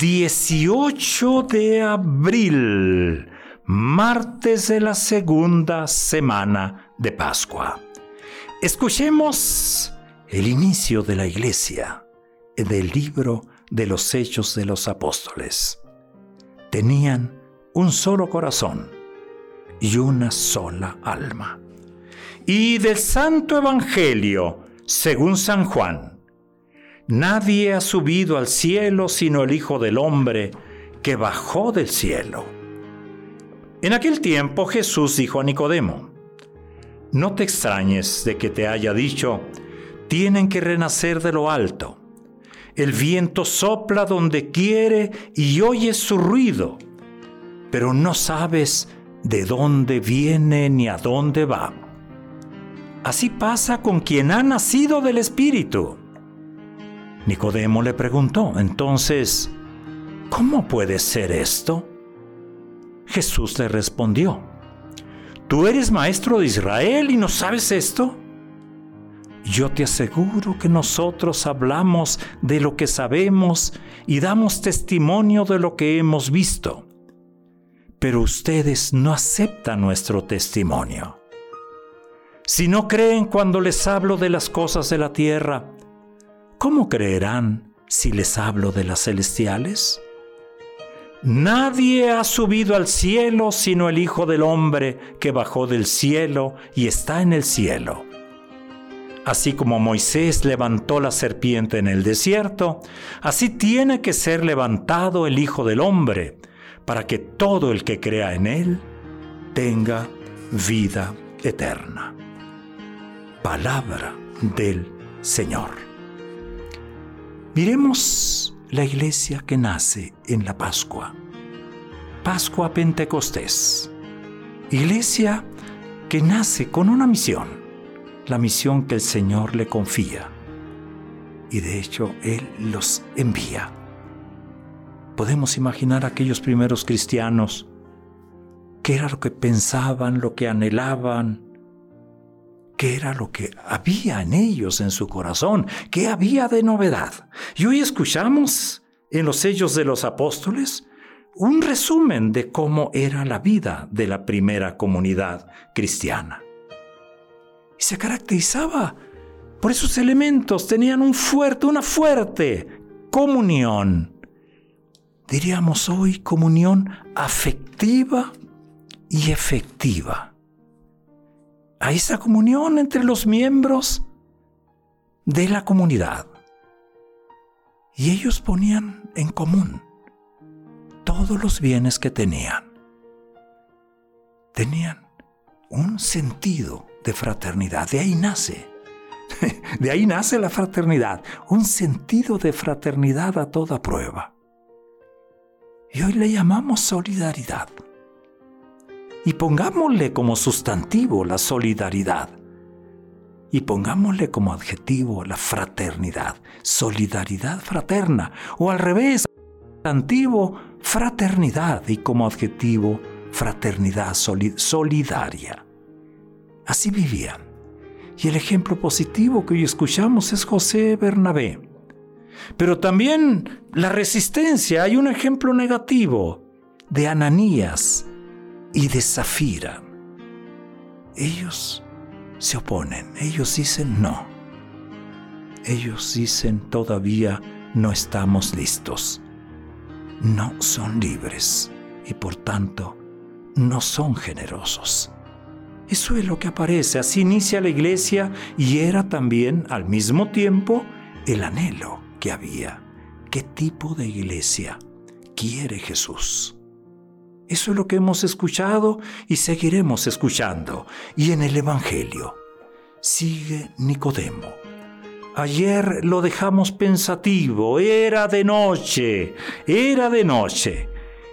18 de abril, martes de la segunda semana de Pascua. Escuchemos el inicio de la iglesia del libro de los Hechos de los Apóstoles. Tenían un solo corazón y una sola alma. Y del Santo Evangelio, según San Juan, Nadie ha subido al cielo sino el Hijo del Hombre que bajó del cielo. En aquel tiempo Jesús dijo a Nicodemo, No te extrañes de que te haya dicho, tienen que renacer de lo alto. El viento sopla donde quiere y oyes su ruido, pero no sabes de dónde viene ni a dónde va. Así pasa con quien ha nacido del Espíritu. Nicodemo le preguntó, entonces, ¿cómo puede ser esto? Jesús le respondió, ¿tú eres maestro de Israel y no sabes esto? Yo te aseguro que nosotros hablamos de lo que sabemos y damos testimonio de lo que hemos visto, pero ustedes no aceptan nuestro testimonio. Si no creen cuando les hablo de las cosas de la tierra, ¿cómo creerán si les hablo de las celestiales? Nadie ha subido al cielo sino el Hijo del Hombre que bajó del cielo y está en el cielo. Así como Moisés levantó la serpiente en el desierto, así tiene que ser levantado el Hijo del Hombre, para que todo el que crea en él tenga vida eterna. Palabra del Señor. Miremos la iglesia que nace en la Pascua. Pascua Pentecostés. Iglesia que nace con una misión, la misión que el Señor le confía. Y de hecho Él los envía. Podemos imaginar a aquellos primeros cristianos, qué era lo que pensaban, lo que anhelaban, qué era lo que había en ellos, en su corazón, qué había de novedad. Y hoy escuchamos en los sellos de los apóstoles un resumen de cómo era la vida de la primera comunidad cristiana. Y se caracterizaba por esos elementos, tenían una fuerte comunión. Diríamos hoy comunión afectiva y efectiva a esa comunión entre los miembros de la comunidad. Y ellos ponían en común todos los bienes que tenían. Tenían un sentido de fraternidad. De ahí nace. De ahí nace la fraternidad. Un sentido de fraternidad a toda prueba. Y hoy le llamamos solidaridad y pongámosle como sustantivo la solidaridad y pongámosle como adjetivo la fraternidad, solidaridad fraterna, o al revés, sustantivo fraternidad y como adjetivo fraternidad solidaria. Así vivían. Y el ejemplo positivo que hoy escuchamos es José Bernabé. Pero también la resistencia, hay un ejemplo negativo de Ananías, y de Zafira. Ellos se oponen, ellos dicen no. Ellos dicen todavía no estamos listos. No son libres y por tanto no son generosos. Eso es lo que aparece, así inicia la iglesia y era también al mismo tiempo el anhelo que había. ¿Qué tipo de iglesia quiere Jesús? Eso es lo que hemos escuchado y seguiremos escuchando. Y en el Evangelio sigue Nicodemo, Ayer lo dejamos pensativo, era de noche, era de noche.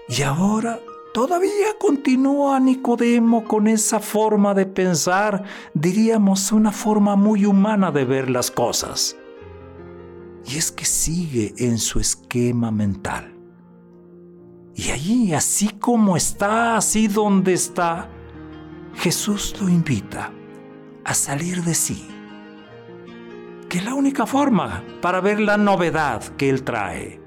Y ahora todavía continúa Nicodemo con esa forma de pensar, diríamos una forma muy humana de ver las cosas. Y es que sigue en su esquema mental. Y allí, así como está, así donde está, Jesús lo invita a salir de sí que es la única forma para ver la novedad que Él trae,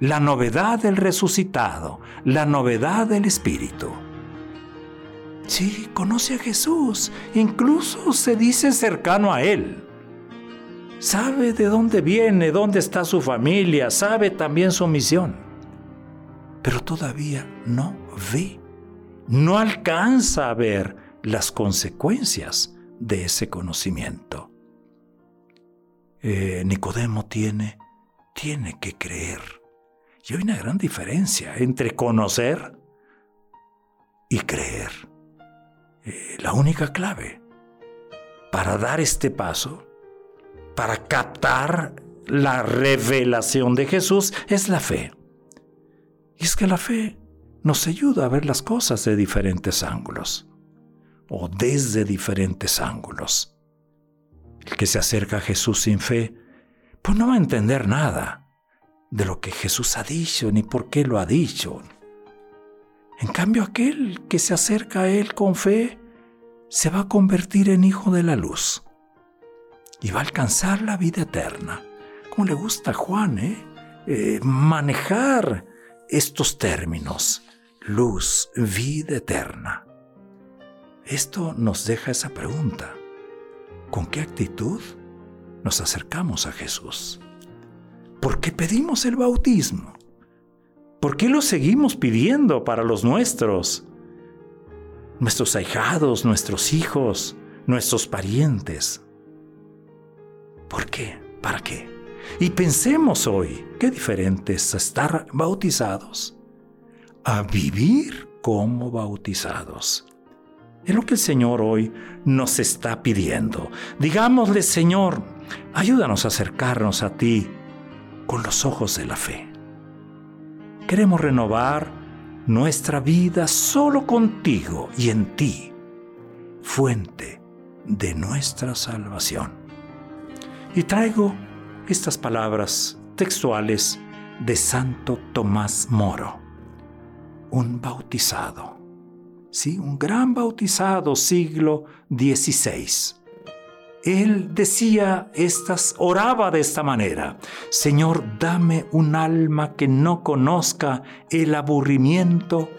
la novedad del resucitado, la novedad del Espíritu. Sí, conoce a Jesús, incluso se dice cercano a Él. Sabe de dónde viene, dónde está su familia, sabe también su misión. Pero todavía no ve, no alcanza a ver las consecuencias de ese conocimiento. Eh, Nicodemo tiene, tiene que creer. Y hay una gran diferencia entre conocer y creer. Eh, la única clave para dar este paso, para captar la revelación de Jesús, es la fe. Y es que la fe nos ayuda a ver las cosas de diferentes ángulos o desde diferentes ángulos. El que se acerca a Jesús sin fe, pues no va a entender nada de lo que Jesús ha dicho ni por qué lo ha dicho. En cambio, aquel que se acerca a Él con fe se va a convertir en hijo de la luz y va a alcanzar la vida eterna. Como le gusta a Juan, ¿eh? eh manejar estos términos, luz, vida eterna. Esto nos deja esa pregunta. ¿Con qué actitud nos acercamos a Jesús? ¿Por qué pedimos el bautismo? ¿Por qué lo seguimos pidiendo para los nuestros? Nuestros ahijados, nuestros hijos, nuestros parientes. ¿Por qué? ¿Para qué? Y pensemos hoy, qué diferente es estar bautizados a vivir como bautizados. Es lo que el Señor hoy nos está pidiendo. Digámosle, Señor, ayúdanos a acercarnos a ti con los ojos de la fe. Queremos renovar nuestra vida solo contigo y en ti, fuente de nuestra salvación. Y traigo estas palabras textuales de Santo Tomás Moro, un bautizado ¿sí? un gran bautizado siglo XVI. Él decía estas, oraba de esta manera, Señor, dame un alma que no conozca el aburrimiento,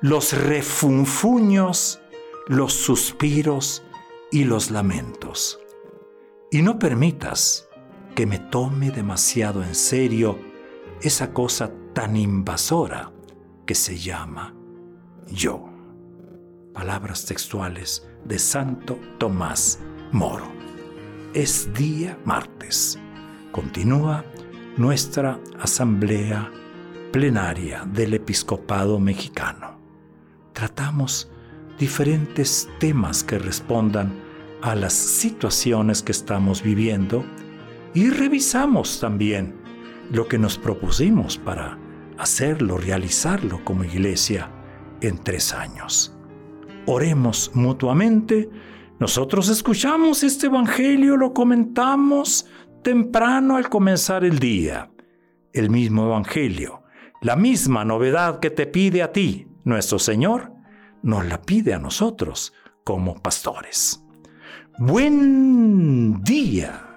los refunfuños, los suspiros y los lamentos. Y no permitas que me tome demasiado en serio esa cosa tan invasora que se llama yo palabras textuales de Santo Tomás Moro. Es día martes. Continúa nuestra asamblea plenaria del episcopado mexicano. Tratamos diferentes temas que respondan a las situaciones que estamos viviendo y revisamos también lo que nos propusimos para hacerlo, realizarlo como iglesia en tres años oremos mutuamente. Nosotros escuchamos este Evangelio, lo comentamos temprano al comenzar el día. El mismo Evangelio, la misma novedad que te pide a ti, nuestro Señor, nos la pide a nosotros como pastores. Buen día.